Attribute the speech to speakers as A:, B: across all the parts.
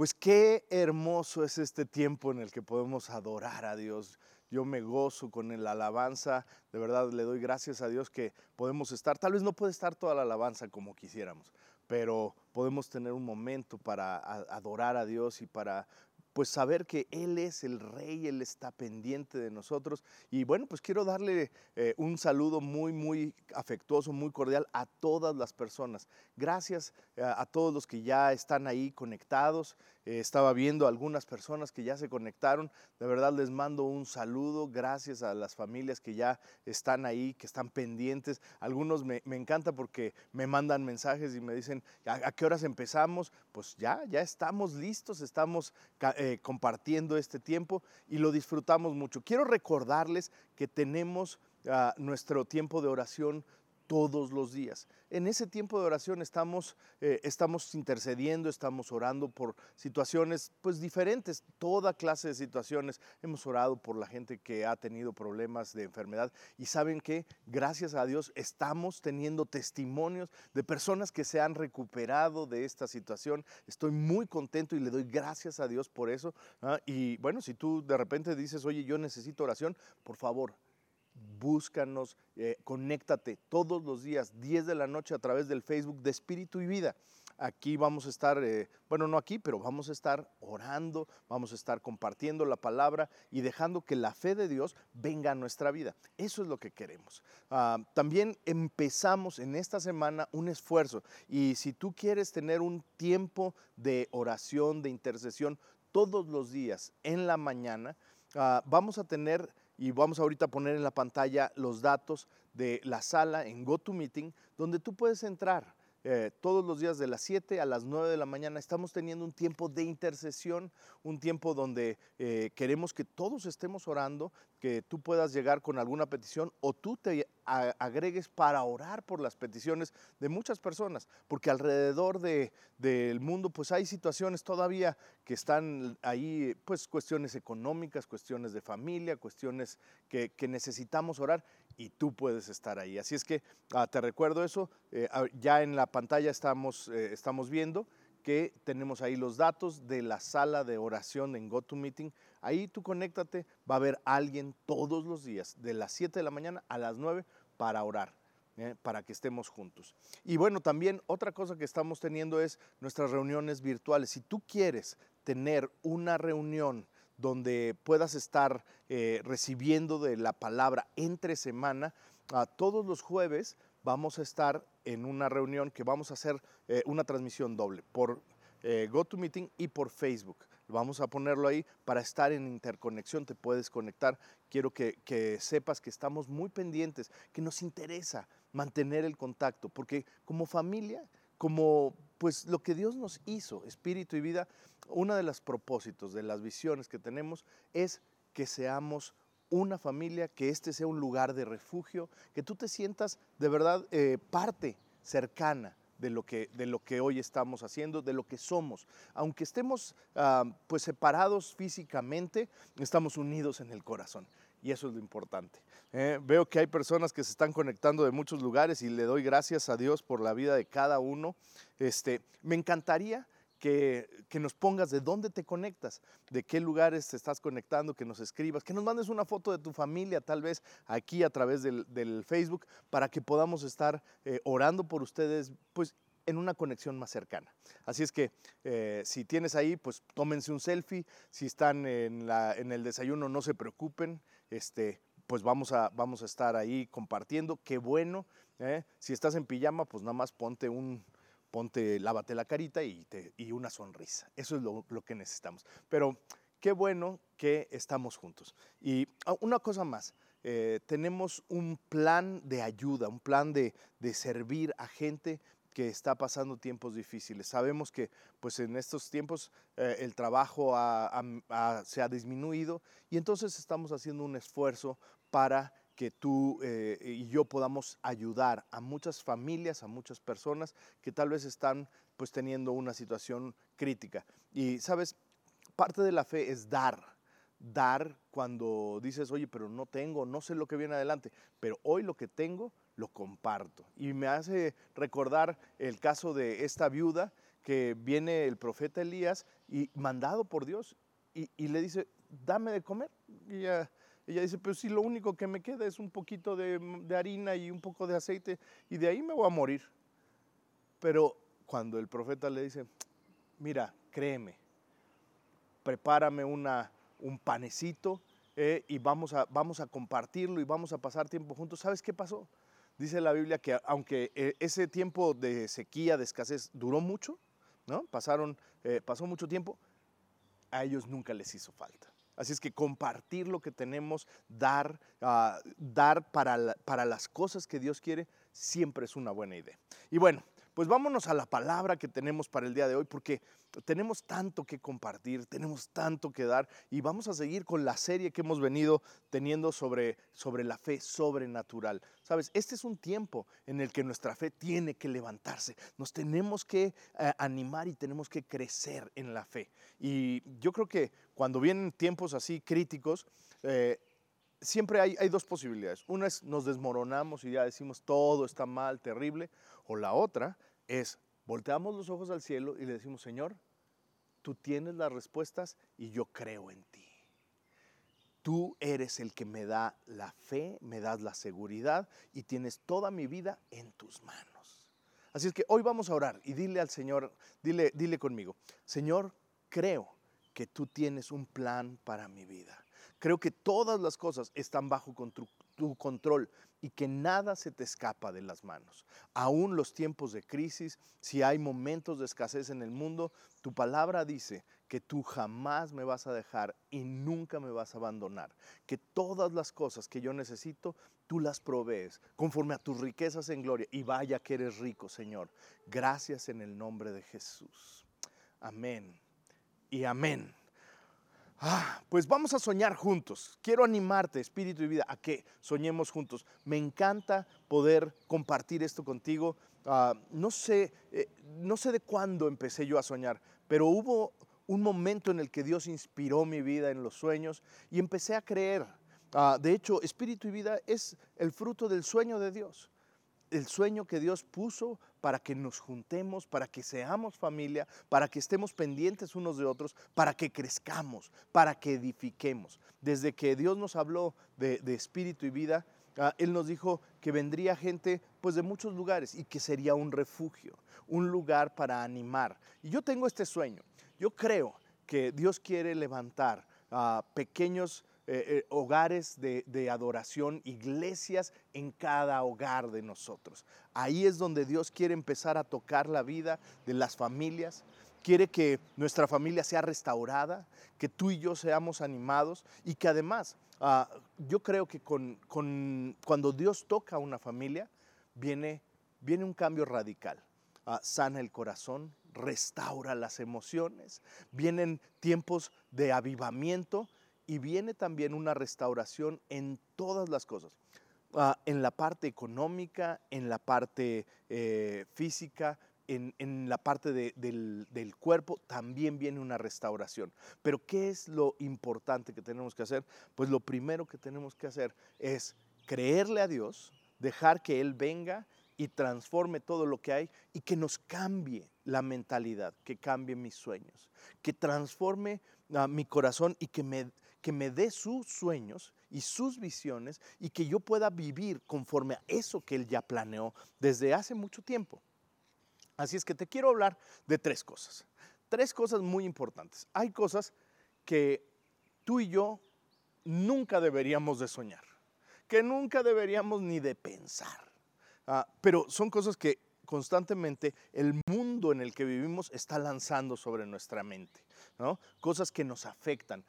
A: Pues qué hermoso es este tiempo en el que podemos adorar a Dios. Yo me gozo con la alabanza, de verdad le doy gracias a Dios que podemos estar, tal vez no puede estar toda la alabanza como quisiéramos, pero podemos tener un momento para adorar a Dios y para pues saber que Él es el rey, Él está pendiente de nosotros. Y bueno, pues quiero darle eh, un saludo muy, muy afectuoso, muy cordial a todas las personas. Gracias eh, a todos los que ya están ahí conectados. Eh, estaba viendo algunas personas que ya se conectaron. De verdad les mando un saludo. Gracias a las familias que ya están ahí, que están pendientes. Algunos me, me encanta porque me mandan mensajes y me dicen, ¿a, qué horas empezamos? Pues ya, ya estamos listos, estamos eh, compartiendo este tiempo y lo disfrutamos mucho. Quiero recordarles que tenemos ah, nuestro tiempo de oración todos los días. En ese tiempo de oración estamos, eh, estamos intercediendo, estamos orando por situaciones pues diferentes, toda clase de situaciones. Hemos orado por la gente que ha tenido problemas de enfermedad y saben que gracias a Dios estamos teniendo testimonios de personas que se han recuperado de esta situación. Estoy muy contento y le doy gracias a Dios por eso. ¿ah? Y bueno, si tú de repente dices, oye, yo necesito oración, por favor, búscanos, eh, conéctate todos los días, 10 de la noche a través del Facebook de Espíritu y Vida. Aquí vamos a estar, eh, bueno, no aquí, pero vamos a estar orando, vamos a estar compartiendo la palabra y dejando que la fe de Dios venga a nuestra vida. Eso es lo que queremos. Ah, también empezamos en esta semana un esfuerzo y si tú quieres tener un tiempo de oración, de intercesión todos los días en la mañana, ah, vamos a tener y vamos ahorita a poner en la pantalla los datos de la sala en GoToMeeting, donde tú puedes entrar. Eh, todos los días de las 7 a las 9 de la mañana estamos teniendo un tiempo de intercesión, un tiempo donde eh, queremos que todos estemos orando, que tú puedas llegar con alguna petición o tú te agregues para orar por las peticiones de muchas personas, porque alrededor de, del mundo pues hay situaciones todavía que están ahí, pues cuestiones económicas, cuestiones de familia, cuestiones que, necesitamos orar y tú puedes estar ahí. Así es que ah, te recuerdo eso, eh, ah, ya en la pantalla estamos, eh, estamos viendo que tenemos ahí los datos de la sala de oración en GoToMeeting. Ahí tú conéctate, va a haber alguien todos los días, de las 7 de la mañana a las 9 para orar. ¿eh? para que estemos juntos. Y bueno, también otra cosa que estamos teniendo es nuestras reuniones virtuales. Si tú quieres tener una reunión donde puedas estar eh, recibiendo de la palabra entre semana. todos los jueves vamos a estar en una reunión que vamos a hacer eh, una transmisión doble por GoToMeeting y por Facebook. Vamos a ponerlo ahí para estar en interconexión, te puedes conectar. Quiero que, sepas que estamos muy pendientes, que nos interesa mantener el contacto, porque como familia, como pues lo que Dios nos hizo, espíritu y vida, uno de los propósitos, de las visiones que tenemos es que seamos una familia, que este sea un lugar de refugio, que tú te sientas de verdad eh, parte cercana de lo, que, de lo que hoy estamos haciendo, de lo que somos. Aunque estemos ah, pues separados físicamente, estamos unidos en el corazón. Y eso es lo importante. Eh, veo que hay personas que se están conectando de muchos lugares y le doy gracias a Dios por la vida de cada uno. Este, me encantaría que, nos pongas de dónde te conectas, de qué lugares te estás conectando, que nos escribas, que nos mandes una foto de tu familia, tal vez aquí a través del, Facebook, para que podamos estar eh, orando por ustedes, pues en una conexión más cercana. Así es que eh, si tienes ahí, pues tómense un selfie. Si están en, el desayuno, no se preocupen. Este, pues vamos a, vamos a estar ahí compartiendo. Qué bueno. ¿eh? Si estás en pijama, pues nada más ponte un, ponte, lávate la carita y, y una sonrisa. Eso es lo, que necesitamos. Pero qué bueno que estamos juntos. Y ah, una cosa más, eh, tenemos un plan de ayuda, un plan de, servir a gente que está pasando tiempos difíciles. Sabemos que pues en estos tiempos eh, el trabajo se ha disminuido y entonces estamos haciendo un esfuerzo para que tú eh, y yo podamos ayudar a muchas familias, a muchas personas que tal vez están pues teniendo una situación crítica. Y sabes, parte de la fe es dar, dar cuando dices, oye, pero no tengo, no sé lo que viene adelante, pero hoy lo que tengo lo comparto. Y me hace recordar el caso de esta viuda que viene el profeta Elías y mandado por Dios y, le dice, dame de comer. Y ella, ella dice, pero si lo único que me queda es un poquito de, de harina y un poco de aceite y de ahí me voy a morir. Pero cuando el profeta le dice, mira, créeme, prepárame una, un panecito eh, y vamos a, vamos a compartirlo y vamos a pasar tiempo juntos. ¿Sabes qué pasó? Dice la Biblia que aunque eh, ese tiempo de sequía, de escasez, duró mucho, ¿no? Pasaron, eh, pasó mucho tiempo, a ellos nunca les hizo falta. Así es que compartir lo que tenemos, dar, ah, dar para, para las cosas que Dios quiere, siempre es una buena idea. Y bueno, pues vámonos a la palabra que tenemos para el día de hoy, porque tenemos tanto que compartir, tenemos tanto que dar y vamos a seguir con la serie que hemos venido teniendo sobre, sobre la fe sobrenatural. Sabes, este es un tiempo en el que nuestra fe tiene que levantarse, nos tenemos que eh, animar y tenemos que crecer en la fe. Y yo creo que cuando vienen tiempos así críticos, eh, siempre hay, hay, dos posibilidades. Una es nos desmoronamos y ya decimos todo está mal, terrible. O la otra es volteamos los ojos al cielo y le decimos, Señor, tú tienes las respuestas y yo creo en ti. Tú eres el que me da la fe, me das la seguridad y tienes toda mi vida en tus manos. Así es que hoy vamos a orar y dile al Señor, dile, dile conmigo, Señor, creo que tú tienes un plan para mi vida. Creo que todas las cosas están bajo tu control y que nada se te escapa de las manos. Aún los tiempos de crisis, si hay momentos de escasez en el mundo, tu palabra dice que tú jamás me vas a dejar y nunca me vas a abandonar. Que todas las cosas que yo necesito, tú las provees conforme a tus riquezas en gloria. Y vaya que eres rico, Señor. Gracias en el nombre de Jesús. Amén y amén. Ah, pues vamos a soñar juntos. Quiero animarte, espíritu y vida, a que soñemos juntos. Me encanta poder compartir esto contigo. Ah, no, sé, eh, no sé de cuándo empecé yo a soñar, pero hubo un momento en el que Dios inspiró mi vida en los sueños y empecé a creer. Ah, de hecho, espíritu y vida es el fruto del sueño de Dios el sueño que Dios puso para que nos juntemos, para que seamos familia, para que estemos pendientes unos de otros, para que crezcamos, para que edifiquemos. Desde que Dios nos habló de, espíritu y vida, ah, Él nos dijo que vendría gente pues de muchos lugares y que sería un refugio, un lugar para animar. Y yo tengo este sueño. Yo creo que Dios quiere levantar a pequeños eh, eh, hogares de, adoración, iglesias en cada hogar de nosotros. Ahí es donde Dios quiere empezar a tocar la vida de las familias. Quiere que nuestra familia sea restaurada, que tú y yo seamos animados y que además ah, yo creo que con, cuando Dios toca a una familia, viene, viene un cambio radical. Ah, sana el corazón, restaura las emociones, vienen tiempos de avivamiento y viene también una restauración en todas las cosas. Ah, en la parte económica, en la parte eh, física, en, la parte del, del, cuerpo, también viene una restauración. Pero ¿qué es lo importante que tenemos que hacer? Pues lo primero que tenemos que hacer es creerle a Dios, dejar que Él venga y transforme todo lo que hay y que nos cambie la mentalidad, que cambie mis sueños, que transforme a mi corazón y que me que me dé sus sueños y sus visiones y que yo pueda vivir conforme a eso que Él ya planeó desde hace mucho tiempo. Así es que te quiero hablar de tres cosas. Tres cosas muy importantes. Hay cosas que tú y yo nunca deberíamos de soñar, que nunca deberíamos ni de pensar. Ah, pero son cosas que constantemente el mundo en el que vivimos está lanzando sobre nuestra mente. Cosas que nos afectan.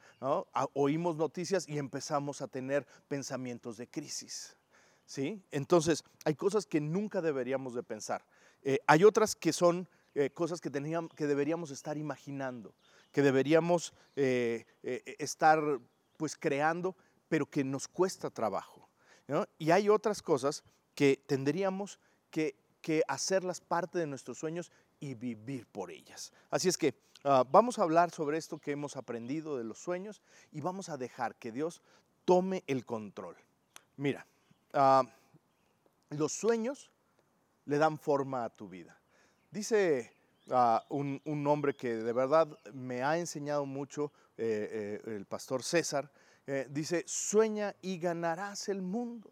A: Oímos noticias y empezamos a tener pensamientos de crisis. ¿sí? Entonces, hay cosas que nunca deberíamos de pensar. Eh, hay otras que son eh, cosas que, teníamos, que deberíamos estar imaginando, que deberíamos eh, estar pues creando, pero que nos cuesta trabajo. Y hay otras cosas que tendríamos que, que hacerlas parte de nuestros sueños y vivir por ellas. Así es que Ah, vamos a hablar sobre esto que hemos aprendido de los sueños y vamos a dejar que Dios tome el control. Mira, ah, los sueños le dan forma a tu vida. Dice a un, un, hombre que de verdad me ha enseñado mucho, eh, eh, el pastor César, eh, dice, sueña y ganarás el mundo.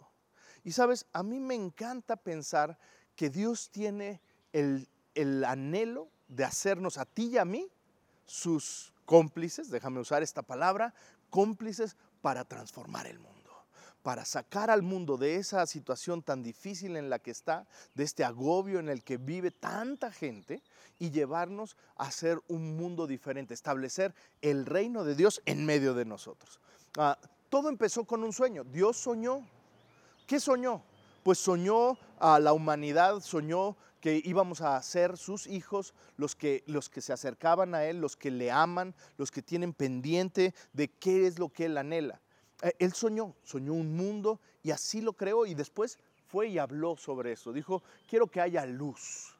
A: Y sabes, a mí me encanta pensar que Dios tiene el, el anhelo de hacernos a ti y a mí sus cómplices, déjame usar esta palabra, cómplices para transformar el mundo para sacar al mundo de esa situación tan difícil en la que está, de este agobio en el que vive tanta gente y llevarnos a ser un mundo diferente, establecer el reino de Dios en medio de nosotros. Ah, todo empezó con un sueño. Dios soñó. ¿Qué soñó? Pues soñó a la humanidad, soñó que íbamos a ser sus hijos, los que, los que se acercaban a Él, los que le aman, los que tienen pendiente de qué es lo que Él anhela. Eh, él soñó, soñó un mundo y así lo creó y después fue y habló sobre eso. Dijo, quiero que haya luz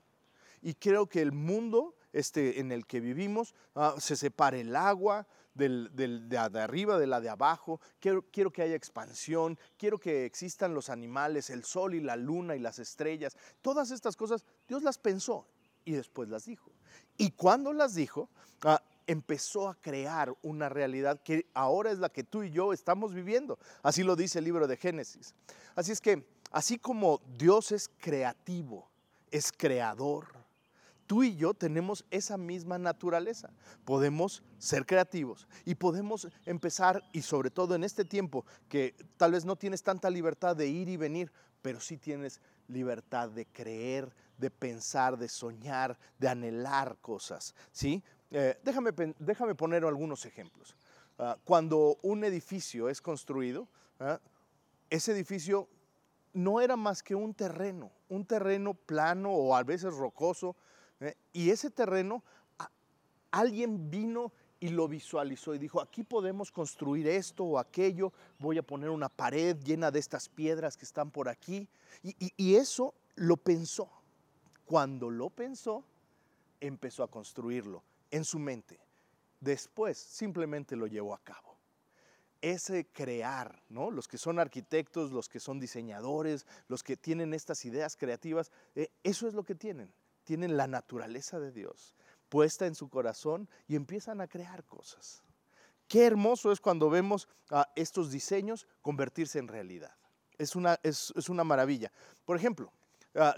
A: y quiero que el mundo este, en el que vivimos ah, se separe el agua de, arriba, de la de abajo. Quiero, quiero que haya expansión, quiero que existan los animales, el sol y la luna y las estrellas. Todas estas cosas Dios las pensó y después las dijo. Y cuando las dijo, ah, empezó a crear una realidad que ahora es la que tú y yo estamos viviendo. Así lo dice el libro de Génesis. Así es que, así como Dios es creativo, es creador, tú y yo tenemos esa misma naturaleza. Podemos ser creativos y podemos empezar, y sobre todo en este tiempo que tal vez no tienes tanta libertad de ir y venir, pero sí tienes libertad de creer, de pensar, de soñar, de anhelar cosas, ¿sí? Eh, déjame, déjame, poner algunos ejemplos. Ah, cuando un edificio es construido, ah, ese edificio no era más que un terreno, un terreno plano o a veces rocoso, eh, y ese terreno alguien vino y lo visualizó y dijo, aquí podemos construir esto o aquello, voy a poner una pared llena de estas piedras que están por aquí. y eso lo pensó. Cuando lo pensó, empezó a construirlo en su mente. Después simplemente lo llevó a cabo. Ese crear, ¿no? Los que son arquitectos, los que son diseñadores, los que tienen estas ideas creativas, eh, eso es lo que tienen. Tienen la naturaleza de Dios puesta en su corazón y empiezan a crear cosas. Qué hermoso es cuando vemos a estos diseños convertirse en realidad. Es una, es, una maravilla. Por ejemplo,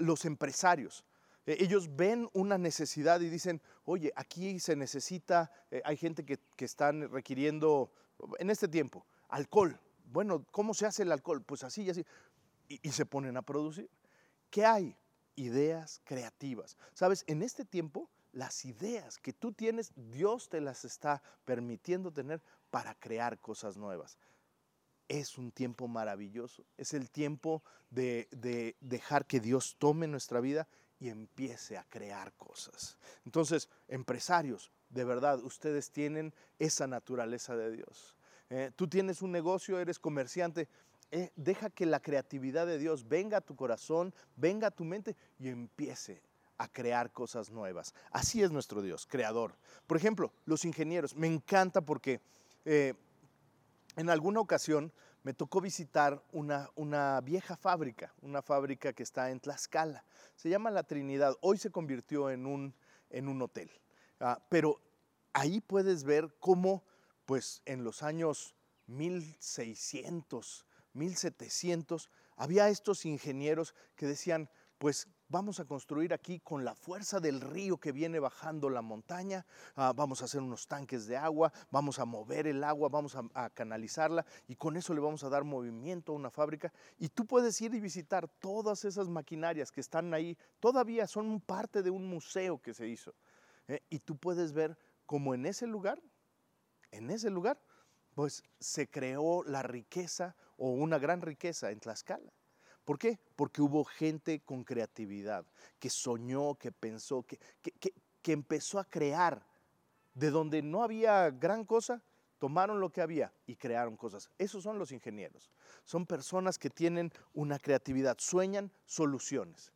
A: los empresarios. Eh, ellos ven una necesidad y dicen, oye, aquí se necesita, eh, hay gente que, que están requiriendo, en este tiempo, alcohol. Bueno, ¿cómo se hace el alcohol? Pues así y así. Y se ponen a producir. ¿Qué hay? Ideas creativas. Sabes, en este tiempo, las ideas que tú tienes, Dios te las está permitiendo tener para crear cosas nuevas es un tiempo maravilloso. Es el tiempo de, de, dejar que Dios tome nuestra vida y empiece a crear cosas. Entonces, empresarios, de verdad, ustedes tienen esa naturaleza de Dios. Eh, tú tienes un negocio, eres comerciante, eh, deja que la creatividad de Dios venga a tu corazón, venga a tu mente y empiece a crear cosas nuevas. Así es nuestro Dios, creador. Por ejemplo, los ingenieros, me encanta porque eh, en alguna ocasión me tocó visitar una, una, vieja fábrica, una fábrica que está en Tlaxcala. Se llama La Trinidad. Hoy se convirtió en un, en un hotel. Ah, pero ahí puedes ver cómo, pues en los años 1600, 1700, había estos ingenieros que decían, pues vamos a construir aquí con la fuerza del río que viene bajando la montaña, ah, vamos a hacer unos tanques de agua, vamos a mover el agua, vamos a, canalizarla y con eso le vamos a dar movimiento a una fábrica. Y tú puedes ir y visitar todas esas maquinarias que están ahí, todavía son parte de un museo que se hizo. ¿eh? Y tú puedes ver cómo en ese lugar, en ese lugar, pues se creó la riqueza o una gran riqueza en Tlaxcala. ¿Por qué? Porque hubo gente con creatividad, que soñó, que pensó, que, que, empezó a crear. De donde no había gran cosa, tomaron lo que había y crearon cosas. Esos son los ingenieros. Son personas que tienen una creatividad, sueñan soluciones.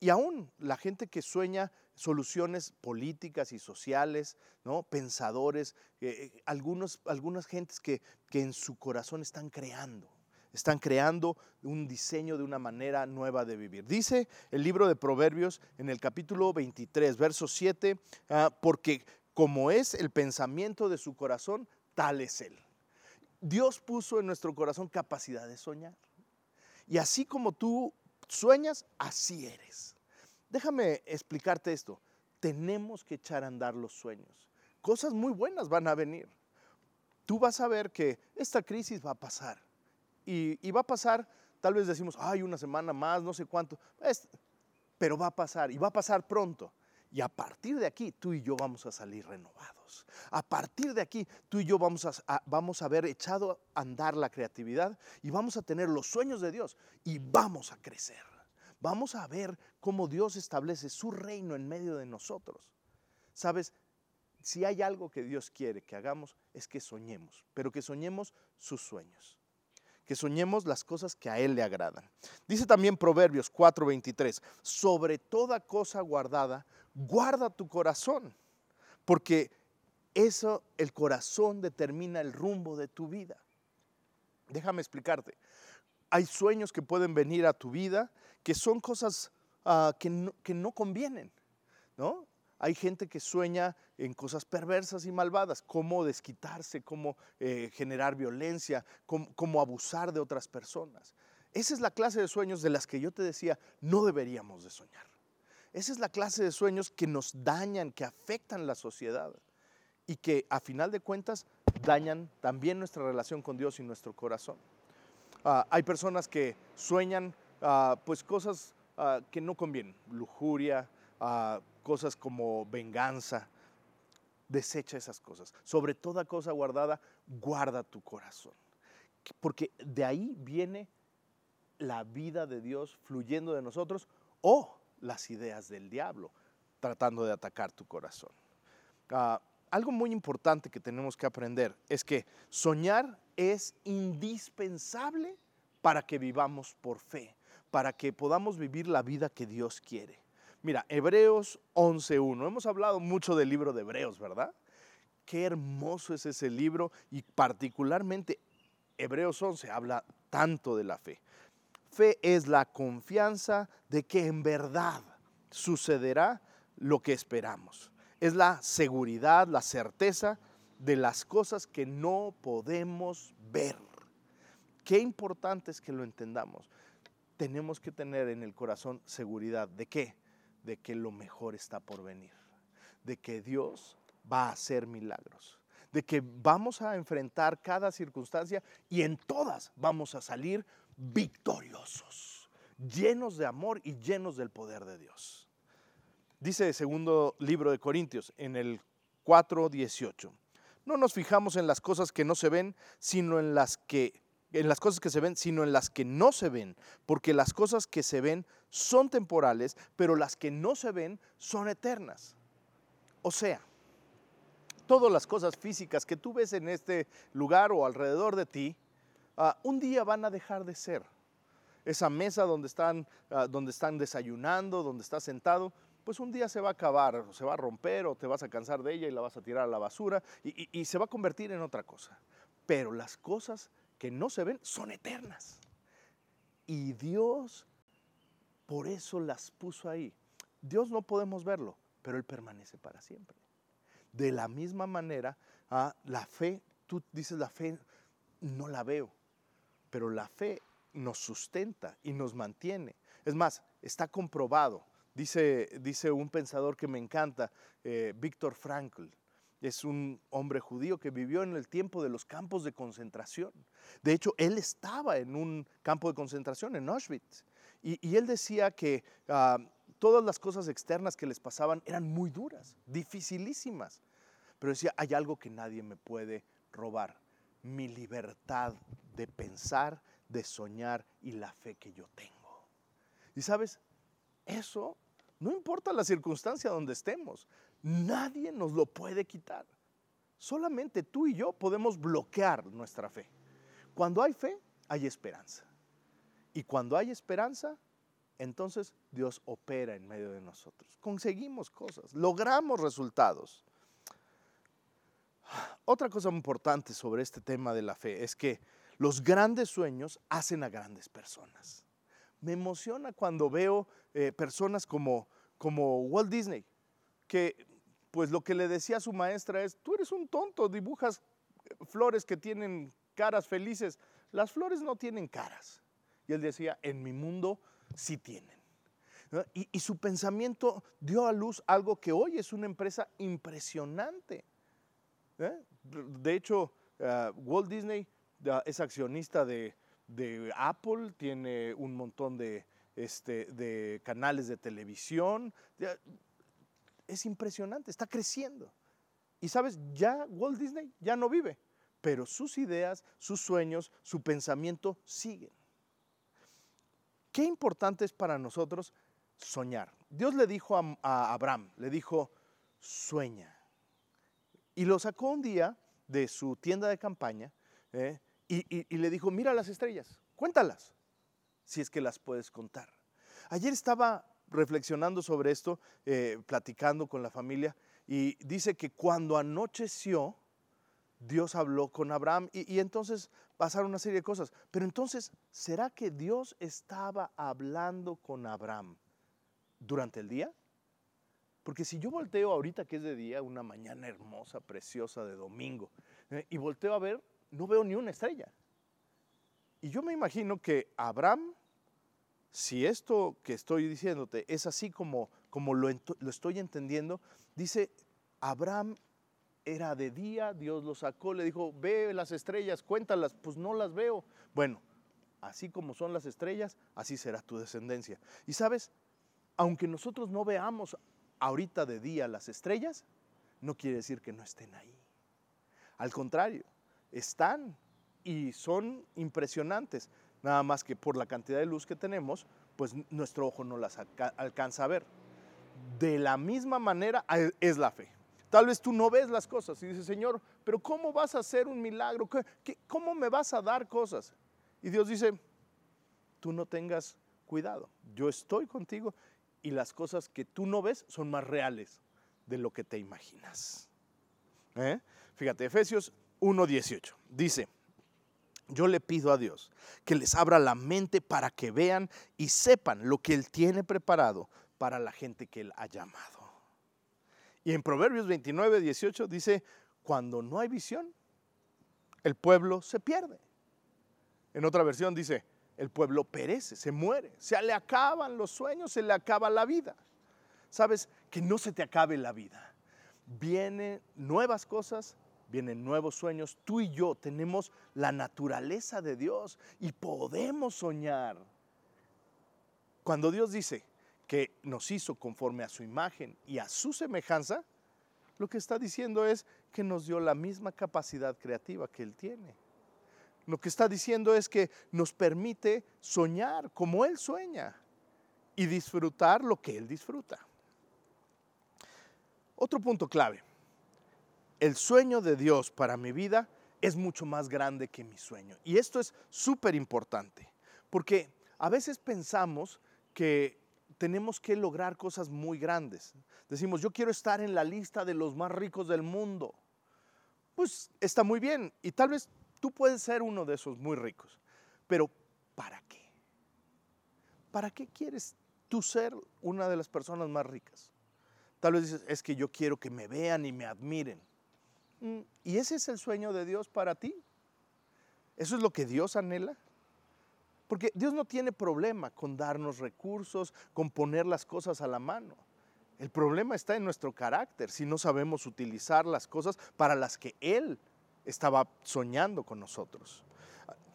A: Y aún la gente que sueña soluciones políticas y sociales, ¿no? pensadores, eh, eh, algunos, algunas gentes que, que en su corazón están creando están creando un diseño de una manera nueva de vivir. Dice el libro de Proverbios en el capítulo 23, verso 7, ah, porque como es el pensamiento de su corazón, tal es él. Dios puso en nuestro corazón capacidad de soñar. Y así como tú sueñas, así eres. Déjame explicarte esto. Tenemos que echar a andar los sueños. Cosas muy buenas van a venir. Tú vas a ver que esta crisis va a pasar. Y, va a pasar, tal vez decimos, ay, una semana más, no sé cuánto. pero va a pasar y va a pasar pronto. Y a partir de aquí, tú y yo vamos a salir renovados. A partir de aquí, tú y yo vamos a, vamos a haber echado a andar la creatividad y vamos a tener los sueños de Dios y vamos a crecer. Vamos a ver cómo Dios establece su reino en medio de nosotros. Sabes, si hay algo que Dios quiere que hagamos, es que soñemos, pero que soñemos sus sueños que soñemos las cosas que a Él le agradan. Dice también Proverbios 4:23, sobre toda cosa guardada, guarda tu corazón, porque eso, el corazón determina el rumbo de tu vida. Déjame explicarte. Hay sueños que pueden venir a tu vida que son cosas ah, que, no, que no convienen, ¿no? Hay gente que sueña en cosas perversas y malvadas, cómo desquitarse, cómo eh, generar violencia, cómo, abusar de otras personas. Esa es la clase de sueños de las que yo te decía, no deberíamos de soñar. Esa es la clase de sueños que nos dañan, que afectan la sociedad y que a final de cuentas dañan también nuestra relación con Dios y nuestro corazón. Ah, hay personas que sueñan ah, pues cosas ah, que no convienen, lujuria, cosas como venganza. Desecha esas cosas. Sobre toda cosa guardada, guarda tu corazón. Porque de ahí viene la vida de Dios fluyendo de nosotros o las ideas del diablo tratando de atacar tu corazón. Ah, algo muy importante que tenemos que aprender es que soñar es indispensable para que vivamos por fe, para que podamos vivir la vida que Dios quiere. Mira, Hebreos 11.1. Hemos hablado mucho del libro de Hebreos, ¿verdad? Qué hermoso es ese libro y particularmente Hebreos 11 habla tanto de la fe. Fe es la confianza de que en verdad sucederá lo que esperamos. Es la seguridad, la certeza de las cosas que no podemos ver. Qué importante es que lo entendamos. Tenemos que tener en el corazón seguridad de qué? De que lo mejor está por venir, de que Dios va a hacer milagros, de que vamos a enfrentar cada circunstancia y en todas vamos a salir victoriosos, llenos de amor y llenos del poder de Dios. Dice el segundo libro de Corintios en el 4:18. No nos fijamos en las cosas que no se ven, sino en las que en las cosas que se ven, sino en las que no se ven, porque las cosas que se ven son temporales, pero las que no se ven son eternas. O sea, todas las cosas físicas que tú ves en este lugar o alrededor de ti, ah, un día van a dejar de ser. Esa mesa donde están, ah, donde están desayunando, donde estás sentado, pues un día se va a acabar, se va a romper o te vas a cansar de ella y la vas a tirar a la basura y se va a convertir en otra cosa. Pero las cosas que no se ven son eternas. Y Dios por eso las puso ahí. Dios no podemos verlo, pero Él permanece para siempre. De la misma manera, ah, la fe, tú dices la fe, no la veo, pero la fe nos sustenta y nos mantiene. Es más, está comprobado. Dice, dice un pensador que me encanta, eh, Víctor Frankl es un hombre judío que vivió en el tiempo de los campos de concentración. De hecho, él estaba en un campo de concentración en Auschwitz. Y, él decía que ah, todas las cosas externas que les pasaban eran muy duras, dificilísimas. Pero decía, hay algo que nadie me puede robar, mi libertad de pensar, de soñar y la fe que yo tengo. Y sabes, eso no importa la circunstancia donde estemos, nadie nos lo puede quitar. Solamente tú y yo podemos bloquear nuestra fe. Cuando hay fe, hay esperanza. Y cuando hay esperanza, entonces Dios opera en medio de nosotros. Conseguimos cosas, logramos resultados. Otra cosa importante sobre este tema de la fe es que los grandes sueños hacen a grandes personas. Me emociona cuando veo eh, personas como, como Walt Disney, que pues lo que le decía su maestra es, tú eres un tonto, dibujas flores que tienen caras felices. Las flores no tienen caras. Y él decía, en mi mundo sí tienen. Y, su pensamiento dio a luz algo que hoy es una empresa impresionante. ¿eh? De hecho, eh, Walt Disney es accionista de, Apple, tiene un montón de, este, de canales de televisión. Es impresionante, está creciendo. Y sabes, ya Walt Disney ya no vive, pero sus ideas, sus sueños, su pensamiento siguen. Qué importante es para nosotros soñar. Dios le dijo a, Abraham, le dijo, sueña. Y lo sacó un día de su tienda de campaña ¿eh? y, le dijo, mira las estrellas, cuéntalas, si es que las puedes contar. Ayer estaba reflexionando sobre esto, eh, platicando con la familia, y dice que cuando anocheció, Dios habló con Abraham y, entonces pasaron una serie de cosas. Pero entonces, ¿será que Dios estaba hablando con Abraham durante el día? Porque si yo volteo ahorita que es de día, una mañana hermosa, preciosa de domingo, eh, y volteo a ver, no veo ni una estrella. Y yo me imagino que Abraham, si esto que estoy diciéndote es así como, como lo, lo estoy entendiendo, dice, Abraham era de día, Dios lo sacó, le dijo, ve las estrellas, cuéntalas, pues no las veo. Bueno, así como son las estrellas, así será tu descendencia. Y sabes, aunque nosotros no veamos ahorita de día las estrellas, no quiere decir que no estén ahí. Al contrario, están y son impresionantes. Nada más que por la cantidad de luz que tenemos, pues nuestro ojo no las alcanza a ver. De la misma manera es la fe. Tal vez tú no ves las cosas y dices, Señor, pero ¿cómo vas a hacer un milagro? ¿Cómo me vas a dar cosas? Y Dios dice, tú no tengas cuidado, yo estoy contigo y las cosas que tú no ves son más reales de lo que te imaginas. ¿Eh? Fíjate, Efesios 1.18 dice, yo le pido a Dios que les abra la mente para que vean y sepan lo que Él tiene preparado para la gente que Él ha llamado. Y en Proverbios 29, 18 dice, cuando no hay visión, el pueblo se pierde. En otra versión dice, el pueblo perece, se muere, se le acaban los sueños, se le acaba la vida. Sabes que no se te acabe la vida. Vienen nuevas cosas, vienen nuevos sueños. Tú y yo tenemos la naturaleza de Dios y podemos soñar. Cuando Dios dice que nos hizo conforme a su imagen y a su semejanza, lo que está diciendo es que nos dio la misma capacidad creativa que Él tiene. Lo que está diciendo es que nos permite soñar como Él sueña y disfrutar lo que Él disfruta. Otro punto clave. El sueño de Dios para mi vida es mucho más grande que mi sueño. Y esto es súper importante, porque a veces pensamos que tenemos que lograr cosas muy grandes. Decimos, yo quiero estar en la lista de los más ricos del mundo. Pues está muy bien y tal vez Tú puedes ser uno de esos muy ricos, pero ¿para qué? ¿Para qué quieres tú ser una de las personas más ricas? Tal vez dices, es que yo quiero que me vean y me admiren. Mm, ¿Y ese es el sueño de Dios para ti? ¿Eso es lo que Dios anhela? Porque Dios no tiene problema con darnos recursos, con poner las cosas a la mano. El problema está en nuestro carácter, si no sabemos utilizar las cosas para las que Él estaba soñando con nosotros.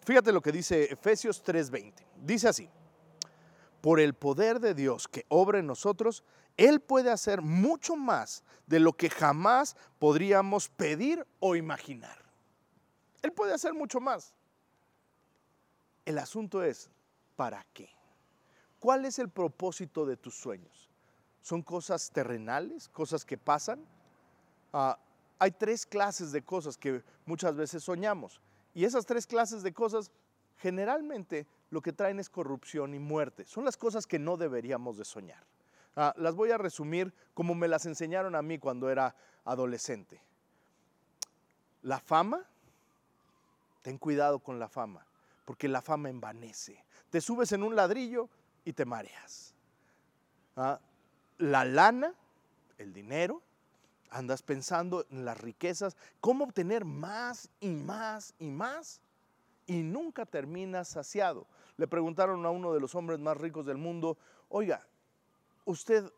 A: Fíjate lo que dice Efesios 3:20. Dice así, por el poder de Dios que obra en nosotros, Él puede hacer mucho más de lo que jamás podríamos pedir o imaginar. Él puede hacer mucho más. El asunto es, ¿para qué? ¿Cuál es el propósito de tus sueños? ¿Son cosas terrenales, cosas que pasan? Ah, hay tres clases de cosas que muchas veces soñamos. Y esas tres clases de cosas generalmente lo que traen es corrupción y muerte. Son las cosas que no deberíamos de soñar. Ah, las voy a resumir como me las enseñaron a mí cuando era adolescente. La fama, ten cuidado con la fama, porque la fama envanece. Te subes en un ladrillo y te mareas. ¿Ah? La lana, el dinero, andas pensando en las riquezas, cómo obtener más y más y más, y nunca terminas saciado. Le preguntaron a uno de los hombres más ricos del mundo, oiga, usted,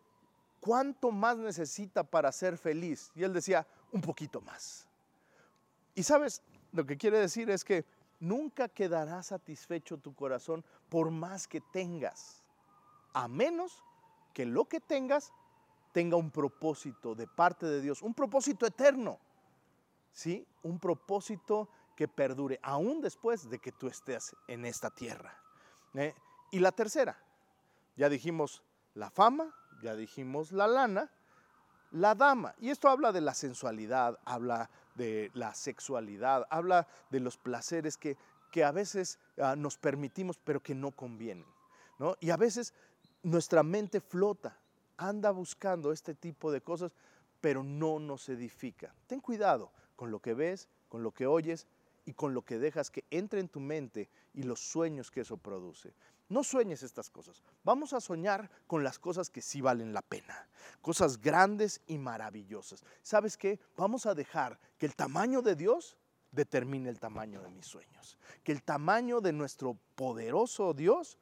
A: ¿cuánto más necesita para ser feliz? Y él decía, un poquito más. Y sabes, lo que quiere decir es que nunca quedará satisfecho tu corazón por más que tengas, a menos que lo que tengas tenga un propósito de parte de Dios, un propósito eterno, ¿sí? Un propósito que perdure aún después de que tú estés en esta tierra. ¿eh? Y la tercera, ya dijimos la fama, ya dijimos la lana, la dama. Y esto habla de la sensualidad, habla de la sexualidad, habla de los placeres que, que a veces ah, nos permitimos pero que no convienen. ¿no? Y a veces nuestra mente flota, anda buscando este tipo de cosas, pero no nos edifica. Ten cuidado con lo que ves, con lo que oyes y con lo que dejas que entre en tu mente y los sueños que eso produce. No sueñes estas cosas. Vamos a soñar con las cosas que sí valen la pena. Cosas grandes y maravillosas. ¿Sabes qué? Vamos a dejar que el tamaño de Dios determine el tamaño de mis sueños. Que el tamaño de nuestro poderoso Dios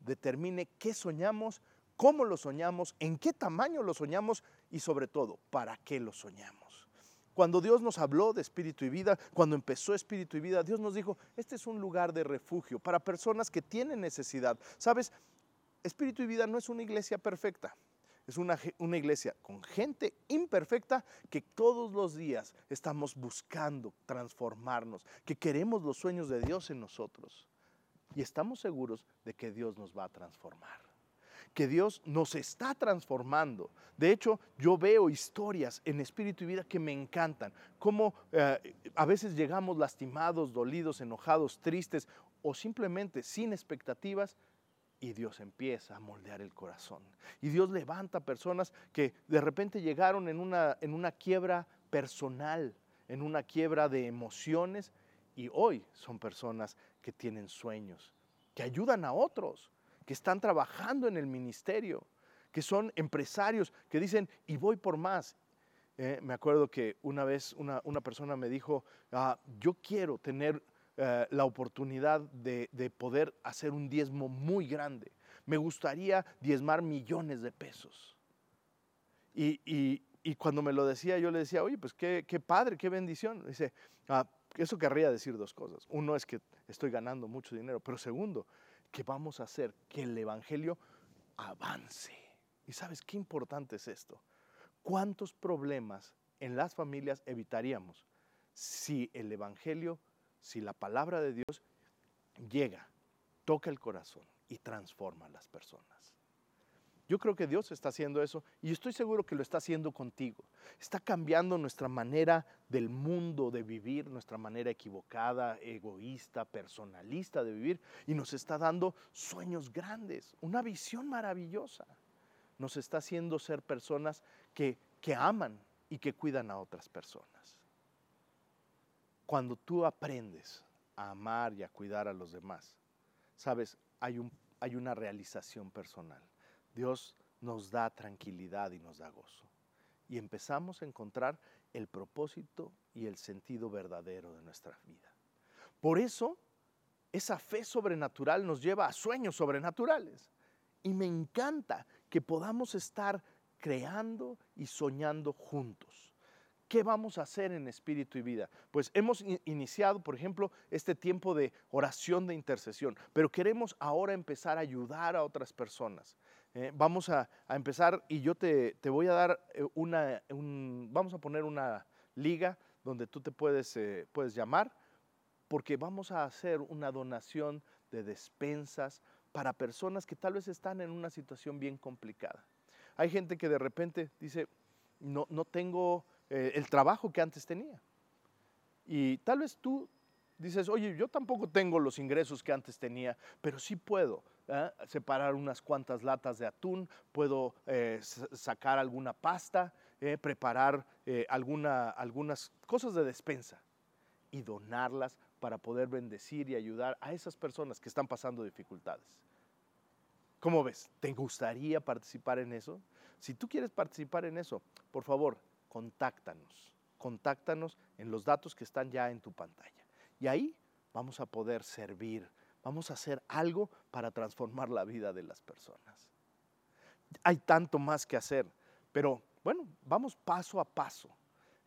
A: determine qué soñamos, cómo lo soñamos, en qué tamaño lo soñamos y sobre todo, para qué lo soñamos. Cuando Dios nos habló de espíritu y vida, cuando empezó espíritu y vida, Dios nos dijo, este es un lugar de refugio para personas que tienen necesidad. Sabes, espíritu y vida no es una iglesia perfecta. Es una, una, iglesia con gente imperfecta que todos los días estamos buscando transformarnos, que queremos los sueños de Dios en nosotros. Y estamos seguros de que Dios nos va a transformar que Dios nos está transformando. De hecho, yo veo historias en espíritu y vida que me encantan. Cómo eh, a veces llegamos lastimados, dolidos, enojados, tristes o simplemente sin expectativas y Dios empieza a moldear el corazón. Y Dios levanta personas que de repente llegaron en una, en una quiebra personal, en una quiebra de emociones y hoy son personas que tienen sueños, que ayudan a otros que están trabajando en el ministerio, que son empresarios, que dicen, y voy por más. Eh, me acuerdo que una vez una, persona me dijo, ah, yo quiero tener eh, la oportunidad de, poder hacer un diezmo muy grande. Me gustaría diezmar millones de pesos. Y, cuando me lo decía, yo le decía, oye, pues qué, padre, qué bendición. Dice, ah, eso querría decir dos cosas. Uno es que estoy ganando mucho dinero, pero segundo, que vamos a hacer que el Evangelio avance. ¿Y sabes qué importante es esto? ¿Cuántos problemas en las familias evitaríamos si el Evangelio, si la palabra de Dios llega, toca el corazón y transforma a las personas? Yo creo que Dios está haciendo eso y estoy seguro que lo está haciendo contigo. Está cambiando nuestra manera del mundo de vivir, nuestra manera equivocada, egoísta, personalista de vivir y nos está dando sueños grandes, una visión maravillosa. Nos está haciendo ser personas que, que aman y que cuidan a otras personas. Cuando tú aprendes a amar y a cuidar a los demás, sabes, hay, un, hay una realización personal Dios nos da tranquilidad y nos da gozo. Y empezamos a encontrar el propósito y el sentido verdadero de nuestra vida. Por eso, esa fe sobrenatural nos lleva a sueños sobrenaturales. Y me encanta que podamos estar creando y soñando juntos. ¿Qué vamos a hacer en espíritu y vida? Pues hemos iniciado, por ejemplo, este tiempo de oración de intercesión, pero queremos ahora empezar a ayudar a otras personas. Eh, vamos a, empezar y yo te, voy a dar eh, una, vamos a poner una liga donde tú te puedes, eh, puedes llamar, porque vamos a hacer una donación de despensas para personas que tal vez están en una situación bien complicada. Hay gente que de repente dice, no, no tengo el trabajo que antes tenía. Y tal vez tú dices, oye, yo tampoco tengo los ingresos que antes tenía, pero sí puedo ¿eh? separar unas cuantas latas de atún, puedo eh, sacar alguna pasta, eh, preparar alguna, algunas cosas de despensa. y donarlas para poder bendecir y ayudar a esas personas que están pasando dificultades. ¿Cómo ves? ¿Te gustaría participar en eso? Si tú quieres participar en eso, por favor, contáctanos. Contáctanos en los datos que están ya en tu pantalla. Y ahí vamos a poder servir, vamos a hacer algo para transformar la vida de las personas. Hay tanto más que hacer, pero bueno, vamos paso a paso.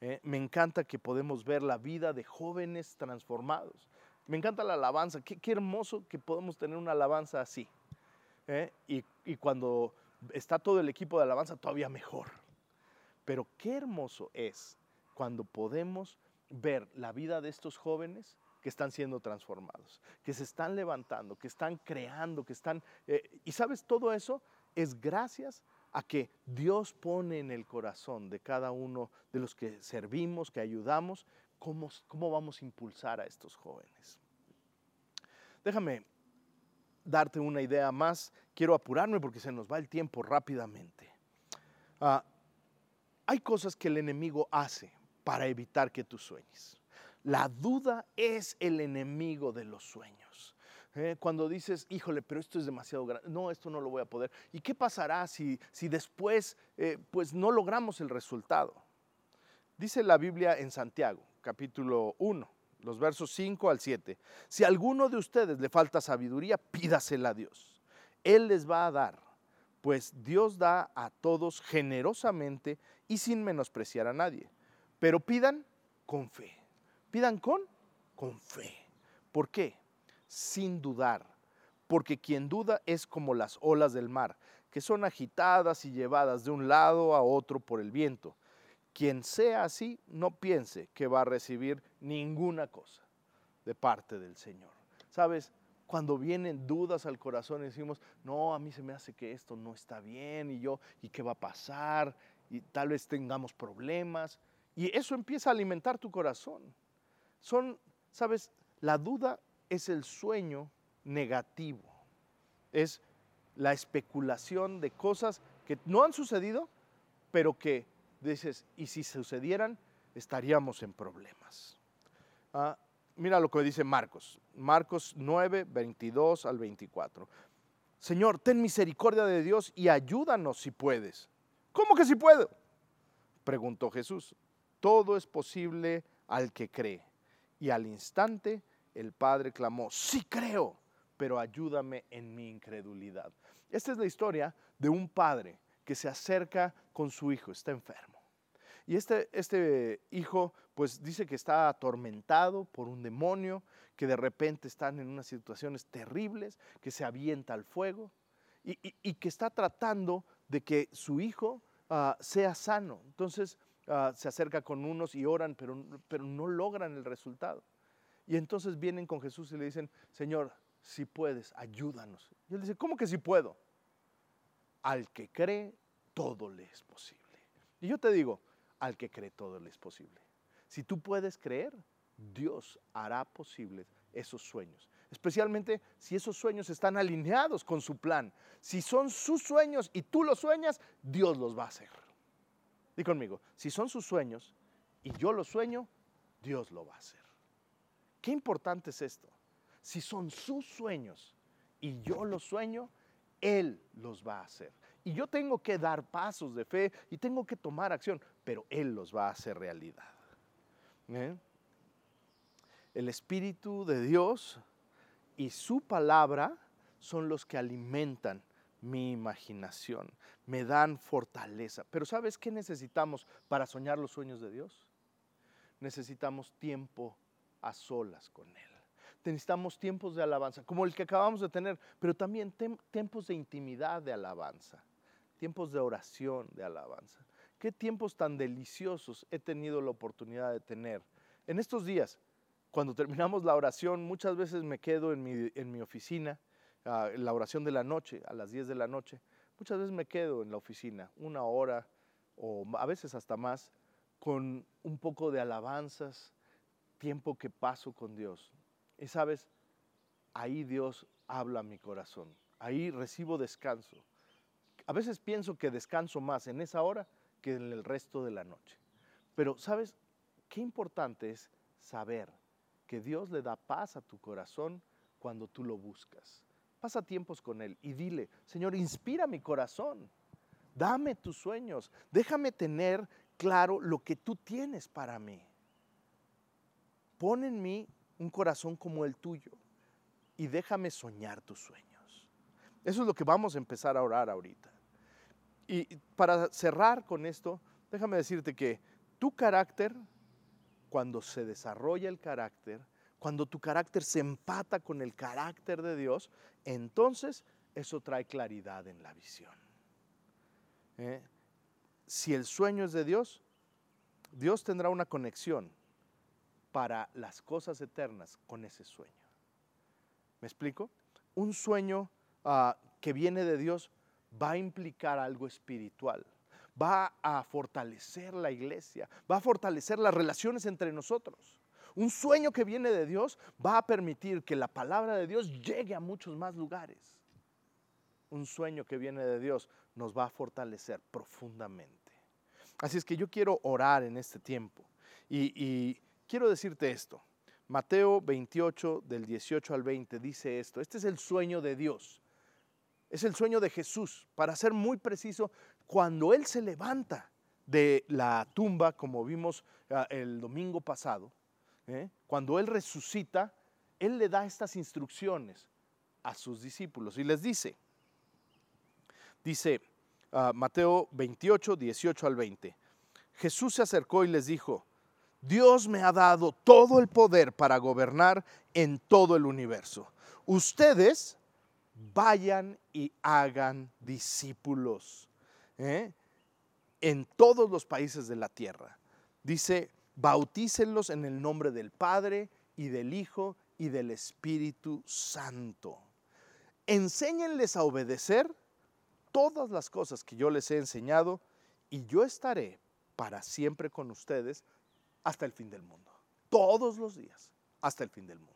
A: ¿eh? me encanta que podemos ver la vida de jóvenes transformados. Me encanta la alabanza. Qué, hermoso que podemos tener una alabanza así. ¿eh? Y, y cuando está todo el equipo de alabanza, todavía mejor. Pero qué hermoso es cuando podemos ver la vida de estos jóvenes que están siendo transformados, que se están levantando, que están creando, que están... Eh, y sabes, todo eso es gracias a que Dios pone en el corazón de cada uno de los que servimos, que ayudamos, cómo, cómo vamos a impulsar a estos jóvenes. Déjame darte una idea más. Quiero apurarme porque se nos va el tiempo rápidamente. Ah, hay cosas que el enemigo hace para evitar que tú sueñes. La duda es el enemigo de los sueños. ¿eh? Cuando dices, híjole, pero esto es demasiado grande, no, esto no lo voy a poder. ¿Y qué pasará si, si después eh, pues no logramos el resultado? Dice la Biblia en Santiago, capítulo 1, los versos 5 al 7. Si a alguno de ustedes le falta sabiduría, pídasela a Dios. Él les va a dar, pues Dios da a todos generosamente y sin menospreciar a nadie. Pero pidan con fe. Pidan con, con fe. ¿Por qué? Sin dudar. Porque quien duda es como las olas del mar, que son agitadas y llevadas de un lado a otro por el viento. Quien sea así, no piense que va a recibir ninguna cosa de parte del Señor. ¿Sabes? Cuando vienen dudas al corazón y decimos, no, a mí se me hace que esto no está bien y yo, ¿y qué va a pasar? Y tal vez tengamos problemas. Y eso empieza a alimentar tu corazón. Son, sabes, la duda es el sueño negativo. Es la especulación de cosas que no han sucedido, pero que dices, y si sucedieran, estaríamos en problemas. Ah, mira lo que dice Marcos, Marcos 9, 22 al 24. Señor, ten misericordia de Dios y ayúdanos si puedes. ¿Cómo que si puedo? Preguntó Jesús. Todo es posible al que cree. Y al instante el padre clamó, sí creo, pero ayúdame en mi incredulidad. Esta es la historia de un padre que se acerca con su hijo, está enfermo. Y este, este hijo pues dice que está atormentado por un demonio, que de repente están en unas situaciones terribles, que se avienta al fuego y, que está tratando de que su hijo ah, sea sano. Entonces Ah, se acerca con unos y oran, pero, pero no logran el resultado. Y entonces vienen con Jesús y le dicen, Señor, si puedes, ayúdanos. Y él dice, ¿cómo que si puedo? Al que cree, todo le es posible. Y yo te digo, al que cree, todo le es posible. Si tú puedes creer, Dios hará posibles esos sueños. Especialmente si esos sueños están alineados con su plan. Si son sus sueños y tú los sueñas, Dios los va a hacer. Conmigo, si son sus sueños y yo los sueño, Dios lo va a hacer. Qué importante es esto. Si son sus sueños y yo los sueño, Él los va a hacer. Y yo tengo que dar pasos de fe y tengo que tomar acción, pero Él los va a hacer realidad. El Espíritu de Dios y su palabra son los que alimentan mi imaginación, me dan fortaleza. Pero ¿sabes qué necesitamos para soñar los sueños de Dios? Necesitamos tiempo a solas con Él. Necesitamos tiempos de alabanza, como el que acabamos de tener, pero también tiempos de intimidad de alabanza, tiempos de oración de alabanza. Qué tiempos tan deliciosos he tenido la oportunidad de tener. En estos días, cuando terminamos la oración, muchas veces me quedo en mi, en mi oficina la oración de la noche, a las 10 de la noche, muchas veces me quedo en la oficina una hora o a veces hasta más con un poco de alabanzas, tiempo que paso con Dios. Y sabes, ahí Dios habla a mi corazón, ahí recibo descanso. A veces pienso que descanso más en esa hora que en el resto de la noche. Pero sabes, qué importante es saber que Dios le da paz a tu corazón cuando tú lo buscas. Pasa tiempos con Él y dile, Señor, inspira mi corazón, dame tus sueños, déjame tener claro lo que tú tienes para mí. Pon en mí un corazón como el tuyo y déjame soñar tus sueños. Eso es lo que vamos a empezar a orar ahorita. Y para cerrar con esto, déjame decirte que tu carácter, cuando se desarrolla el carácter, cuando tu carácter se empata con el carácter de Dios, entonces eso trae claridad en la visión. ¿Eh? Si el sueño es de Dios, Dios tendrá una conexión para las cosas eternas con ese sueño. ¿Me explico? Un sueño ah, que viene de Dios va a implicar algo espiritual, va a fortalecer la iglesia, va a fortalecer las relaciones entre nosotros. Un sueño que viene de Dios va a permitir que la palabra de Dios llegue a muchos más lugares. Un sueño que viene de Dios nos va a fortalecer profundamente. Así es que yo quiero orar en este tiempo y quiero decirte esto. Mateo 28 del 18 al 20 dice esto. Este es el sueño de Dios. Es el sueño de Jesús. Para ser muy preciso, cuando Él se levanta de la tumba, como vimos ah, el domingo pasado, ¿eh? cuando Él resucita, Él le da estas instrucciones a sus discípulos y les dice, dice ah, Mateo 28, 18 al 20, Jesús se acercó y les dijo, Dios me ha dado todo el poder para gobernar en todo el universo. Ustedes vayan y hagan discípulos ¿eh? en todos los países de la tierra. Dice, bautícenlos en el nombre del Padre y del Hijo y del Espíritu Santo. Enséñenles a obedecer todas las cosas que yo les he enseñado y yo estaré para siempre con ustedes hasta el fin del mundo. Todos los días, hasta el fin del mundo.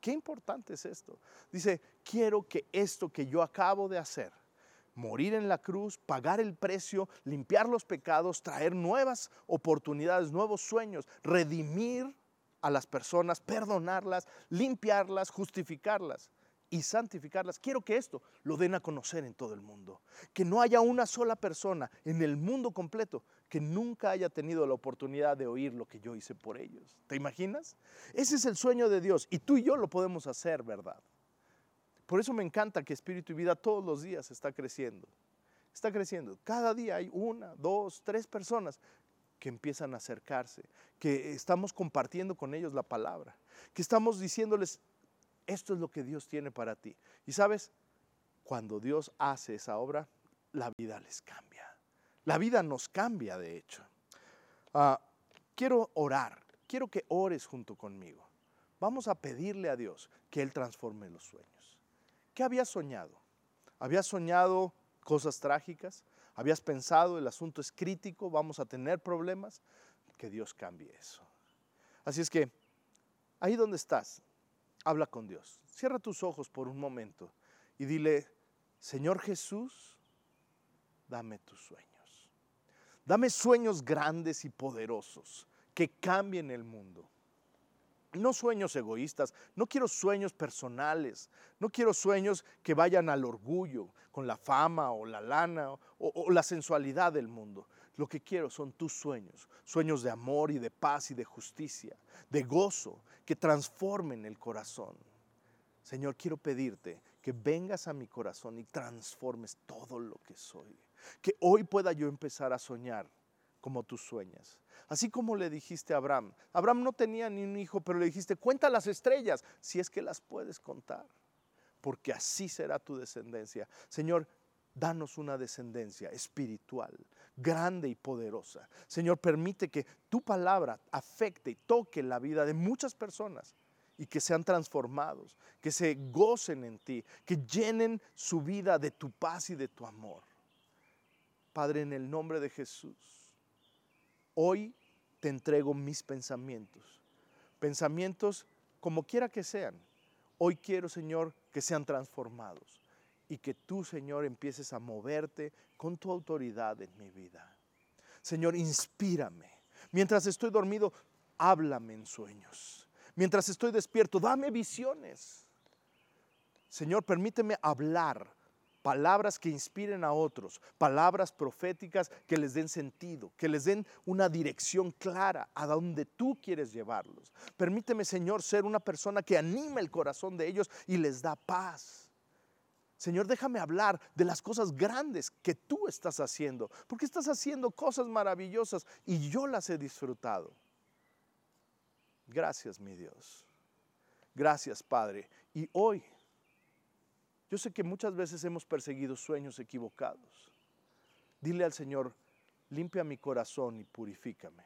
A: Qué importante es esto. Dice, quiero que esto que yo acabo de hacer, morir en la cruz, pagar el precio, limpiar los pecados, traer nuevas oportunidades, nuevos sueños, redimir a las personas, perdonarlas, limpiarlas, justificarlas y santificarlas. Quiero que esto lo den a conocer en todo el mundo. Que no haya una sola persona en el mundo completo que nunca haya tenido la oportunidad de oír lo que yo hice por ellos. ¿Te imaginas? Ese es el sueño de Dios y tú y yo lo podemos hacer, ¿verdad? Por eso me encanta que Espíritu y Vida todos los días está creciendo. Está creciendo. Cada día hay una, dos, tres personas que empiezan a acercarse, que estamos compartiendo con ellos la palabra, que estamos diciéndoles, esto es lo que Dios tiene para ti. Y sabes, cuando Dios hace esa obra, la vida les cambia. La vida nos cambia, de hecho. Ah, quiero orar, quiero que ores junto conmigo. Vamos a pedirle a Dios que Él transforme los sueños. ¿Qué habías soñado? ¿Habías soñado cosas trágicas? ¿Habías pensado el asunto es crítico, vamos a tener problemas? Que Dios cambie eso. Así es que, ahí donde estás, habla con Dios. Cierra tus ojos por un momento y dile, Señor Jesús, dame tus sueños. Dame sueños grandes y poderosos que cambien el mundo. No sueños egoístas, no quiero sueños personales, no quiero sueños que vayan al orgullo, con la fama o la lana o, la sensualidad del mundo. Lo que quiero son tus sueños, sueños de amor y de paz y de justicia, de gozo, que transformen el corazón. Señor, quiero pedirte que vengas a mi corazón y transformes todo lo que soy que hoy pueda yo empezar a soñar como tú sueñas. Así como le dijiste a Abraham. Abraham no tenía ni un hijo, pero le dijiste, cuenta las estrellas, si es que las puedes contar, porque así será tu descendencia. Señor, danos una descendencia espiritual, grande y poderosa. Señor, permite que tu palabra afecte y toque la vida de muchas personas y que sean transformados, que se gocen en ti, que llenen su vida de tu paz y de tu amor. Padre, en el nombre de Jesús, hoy te entrego mis pensamientos. Pensamientos como quiera que sean. Hoy quiero, Señor, que sean transformados y que tú, Señor, empieces a moverte con tu autoridad en mi vida. Señor, inspírame. Mientras estoy dormido, háblame en sueños. Mientras estoy despierto, dame visiones. Señor, permíteme hablar palabras que inspiren a otros, palabras proféticas que les den sentido, que les den una dirección clara a donde tú quieres llevarlos. Permíteme, Señor, ser una persona que anima el corazón de ellos y les da paz. Señor, déjame hablar de las cosas grandes que tú estás haciendo, porque estás haciendo cosas maravillosas y yo las he disfrutado. Gracias, mi Dios. Gracias, Padre. Y hoy yo sé que muchas veces hemos perseguido sueños equivocados. Dile al Señor, limpia mi corazón y purifícame.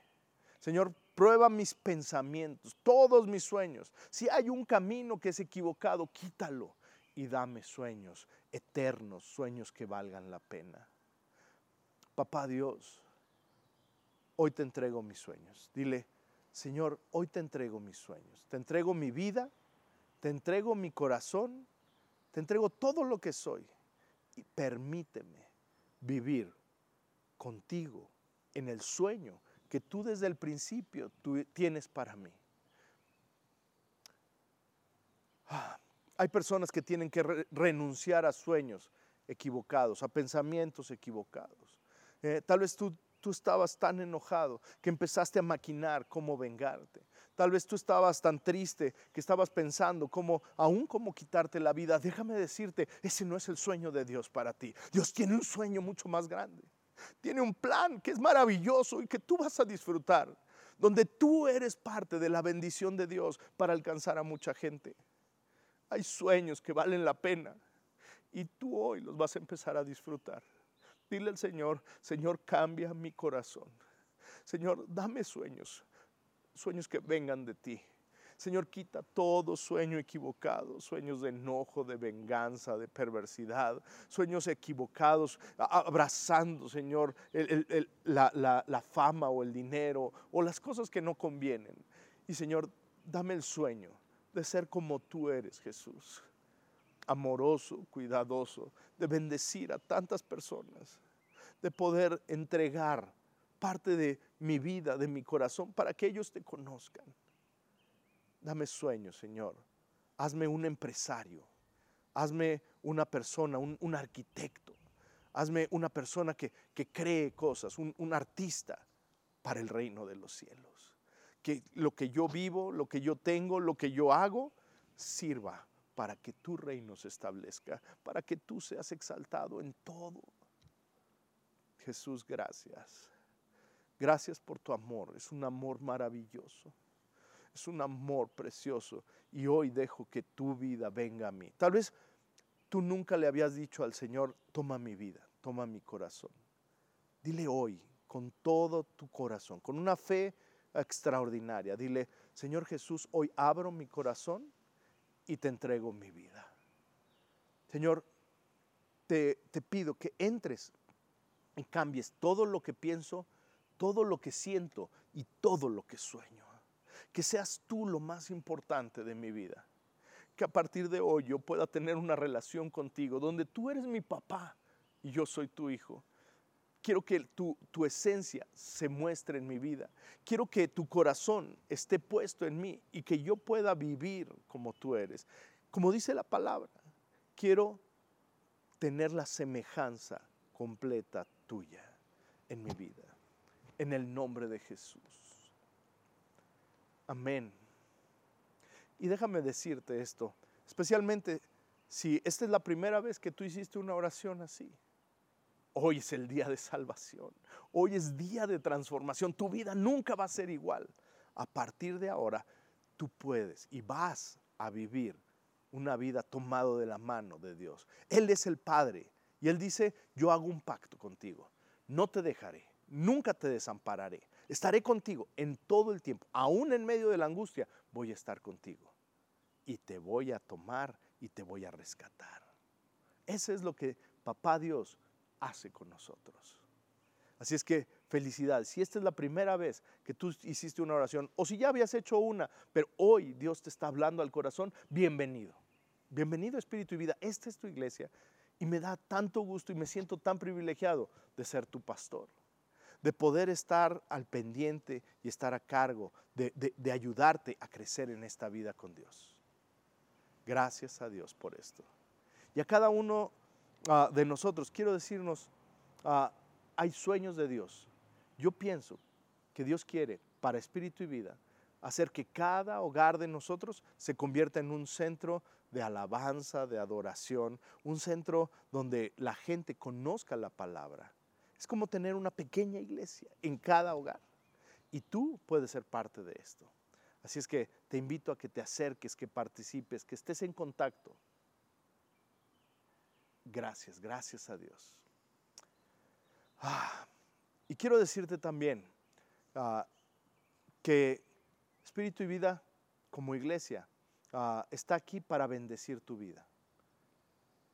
A: Señor, prueba mis pensamientos, todos mis sueños. Si hay un camino que es equivocado, quítalo y dame sueños eternos, sueños que valgan la pena. Papá Dios, hoy te entrego mis sueños. Dile, Señor, hoy te entrego mis sueños. Te entrego mi vida, te entrego mi corazón te entrego todo lo que soy y permíteme vivir contigo en el sueño que tú desde el principio tú tienes para mí. Ah, hay personas que tienen que renunciar a sueños equivocados, a pensamientos equivocados. Eh, tal vez tú, tú estabas tan enojado que empezaste a maquinar cómo vengarte. Tal vez tú estabas tan triste que estabas pensando cómo, aún cómo quitarte la vida. Déjame decirte, ese no es el sueño de Dios para ti. Dios tiene un sueño mucho más grande. Tiene un plan que es maravilloso y que tú vas a disfrutar. Donde tú eres parte de la bendición de Dios para alcanzar a mucha gente. Hay sueños que valen la pena y tú hoy los vas a empezar a disfrutar. Dile al Señor, Señor, cambia mi corazón. Señor, dame sueños sueños que vengan de ti. Señor, quita todo sueño equivocado, sueños de enojo, de venganza, de perversidad, sueños equivocados, abrazando, Señor, la, la fama o el dinero o las cosas que no convienen. Y Señor, dame el sueño de ser como tú eres, Jesús, amoroso, cuidadoso, de bendecir a tantas personas, de poder entregar parte de mi vida, de mi corazón, para que ellos te conozcan. Dame sueños, Señor. Hazme un empresario. Hazme una persona, un, arquitecto. Hazme una persona que, cree cosas, un, un artista para el reino de los cielos. Que lo que yo vivo, lo que yo tengo, lo que yo hago, sirva para que tu reino se establezca, para que tú seas exaltado en todo. Jesús, gracias. Gracias por tu amor. Es un amor maravilloso. Es un amor precioso. Y hoy dejo que tu vida venga a mí. Tal vez tú nunca le habías dicho al Señor, toma mi vida, toma mi corazón. Dile hoy, con todo tu corazón, con una fe extraordinaria. Dile, Señor Jesús, hoy abro mi corazón y te entrego mi vida. Señor, te, pido que entres y cambies todo lo que pienso todo lo que siento y todo lo que sueño. Que seas tú lo más importante de mi vida. Que a partir de hoy yo pueda tener una relación contigo donde tú eres mi papá y yo soy tu hijo. Quiero que tu, tu, esencia se muestre en mi vida. Quiero que tu corazón esté puesto en mí y que yo pueda vivir como tú eres. Como dice la palabra, quiero tener la semejanza completa tuya en mi vida en el nombre de Jesús. Amén. Y déjame decirte esto, especialmente si esta es la primera vez que tú hiciste una oración así. Hoy es el día de salvación. Hoy es día de transformación. Tu vida nunca va a ser igual. A partir de ahora, tú puedes y vas a vivir una vida tomado de la mano de Dios. Él es el Padre y Él dice, yo hago un pacto contigo. No te dejaré nunca te desampararé. Estaré contigo en todo el tiempo, aún en medio de la angustia, voy a estar contigo. Y te voy a tomar y te voy a rescatar. Eso es lo que Papá Dios hace con nosotros. Así es que felicidades. Si esta es la primera vez que tú hiciste una oración, o si ya habías hecho una, pero hoy Dios te está hablando al corazón, bienvenido. Bienvenido Espíritu y Vida. Esta es tu iglesia y me da tanto gusto y me siento tan privilegiado de ser tu pastor de poder estar al pendiente y estar a cargo, de, de ayudarte a crecer en esta vida con Dios. Gracias a Dios por esto. Y a cada uno Ah, de nosotros, quiero decirnos, ah, hay sueños de Dios. Yo pienso que Dios quiere, para espíritu y vida, hacer que cada hogar de nosotros se convierta en un centro de alabanza, de adoración, un centro donde la gente conozca la palabra. Es como tener una pequeña iglesia en cada hogar. Y tú puedes ser parte de esto. Así es que te invito a que te acerques, que participes, que estés en contacto. Gracias, gracias a Dios. Ah, y quiero decirte también ah, que Espíritu y Vida como iglesia ah, está aquí para bendecir tu vida.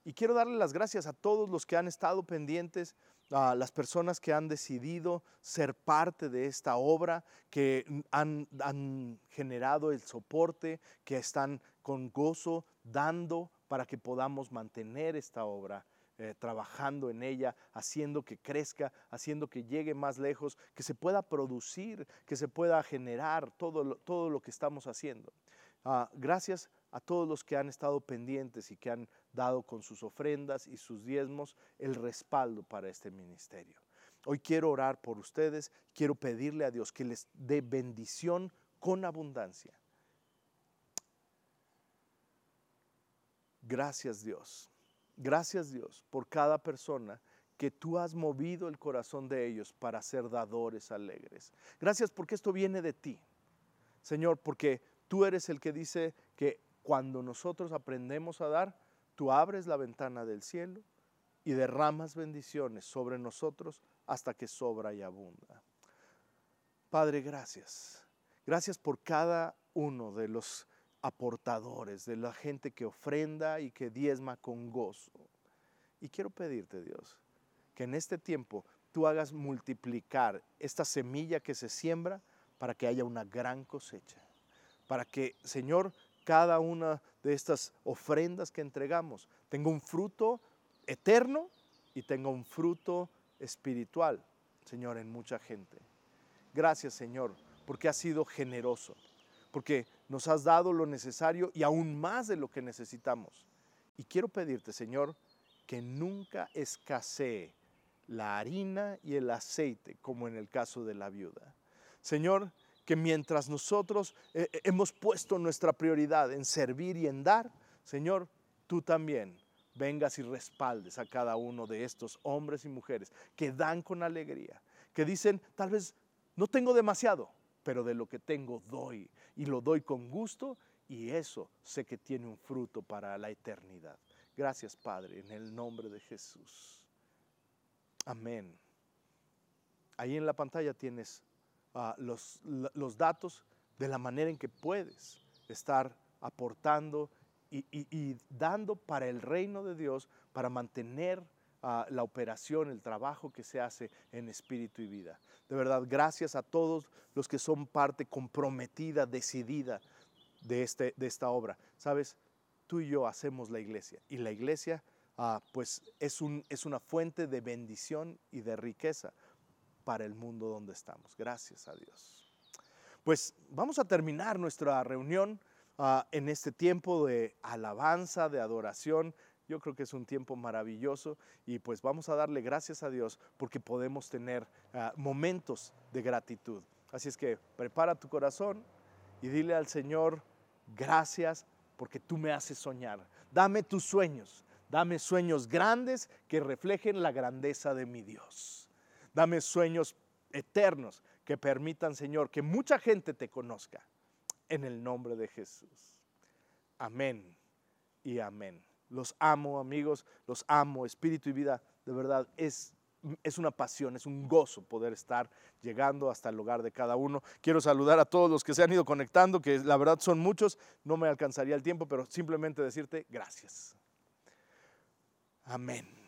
A: Y quiero darle las gracias a todos los que han estado pendientes, a las personas que han decidido ser parte de esta obra, que han, han generado el soporte, que están con gozo dando para que podamos mantener esta obra. Eh, trabajando en ella, haciendo que crezca, haciendo que llegue más lejos, que se pueda producir, que se pueda generar todo lo, todo lo que estamos haciendo. Ah, gracias a todos los que han estado pendientes y que han dado con sus ofrendas y sus diezmos el respaldo para este ministerio. Hoy quiero orar por ustedes, quiero pedirle a Dios que les dé bendición con abundancia. Gracias Dios. Gracias Dios por cada persona que tú has movido el corazón de ellos para ser dadores alegres. Gracias porque esto viene de ti. Señor, porque tú eres el que dice que cuando nosotros aprendemos a dar, tú abres la ventana del cielo y derramas bendiciones sobre nosotros hasta que sobra y abunda. Padre, gracias. Gracias por cada uno de los aportadores, de la gente que ofrenda y que diezma con gozo. Y quiero pedirte, Dios, que en este tiempo tú hagas multiplicar esta semilla que se siembra para que haya una gran cosecha. Para que, Señor, cada una de estas ofrendas que entregamos tenga un fruto eterno y tenga un fruto espiritual, Señor, en mucha gente. Gracias, Señor, porque has sido generoso, porque nos has dado lo necesario y aún más de lo que necesitamos. Y quiero pedirte, Señor, que nunca escasee la harina y el aceite, como en el caso de la viuda. Señor, que mientras nosotros eh, eh, hemos puesto nuestra prioridad en servir y en dar, Señor, tú también vengas y respaldes a cada uno de estos hombres y mujeres que dan con alegría, que dicen, tal vez no tengo demasiado, pero de lo que tengo doy y lo doy con gusto y eso sé que tiene un fruto para la eternidad. Gracias Padre, en el nombre de Jesús. Amén. Ahí en la pantalla tienes ah, los, los, datos de la manera en que puedes estar aportando y, y dando para el reino de Dios, para mantener la operación, el trabajo que se hace en espíritu y vida. De verdad, gracias a todos los que son parte comprometida, decidida de, este, de esta obra. Sabes, tú y yo hacemos la iglesia y la iglesia ah, pues es, un, es una fuente de bendición y de riqueza para el mundo donde estamos. Gracias a Dios. Pues vamos a terminar nuestra reunión ah, en este tiempo de alabanza, de adoración. Yo creo que es un tiempo maravilloso y pues vamos a darle gracias a Dios porque podemos tener ah, momentos de gratitud. Así es que prepara tu corazón y dile al Señor, gracias porque tú me haces soñar. Dame tus sueños, dame sueños grandes que reflejen la grandeza de mi Dios. Dame sueños eternos que permitan, Señor, que mucha gente te conozca. En el nombre de Jesús. Amén y amén. Los amo, amigos, los amo, espíritu y vida. De verdad, es, es una pasión, es un gozo poder estar llegando hasta el hogar de cada uno. Quiero saludar a todos los que se han ido conectando, que la verdad son muchos. No me alcanzaría el tiempo, pero simplemente decirte gracias. Amén.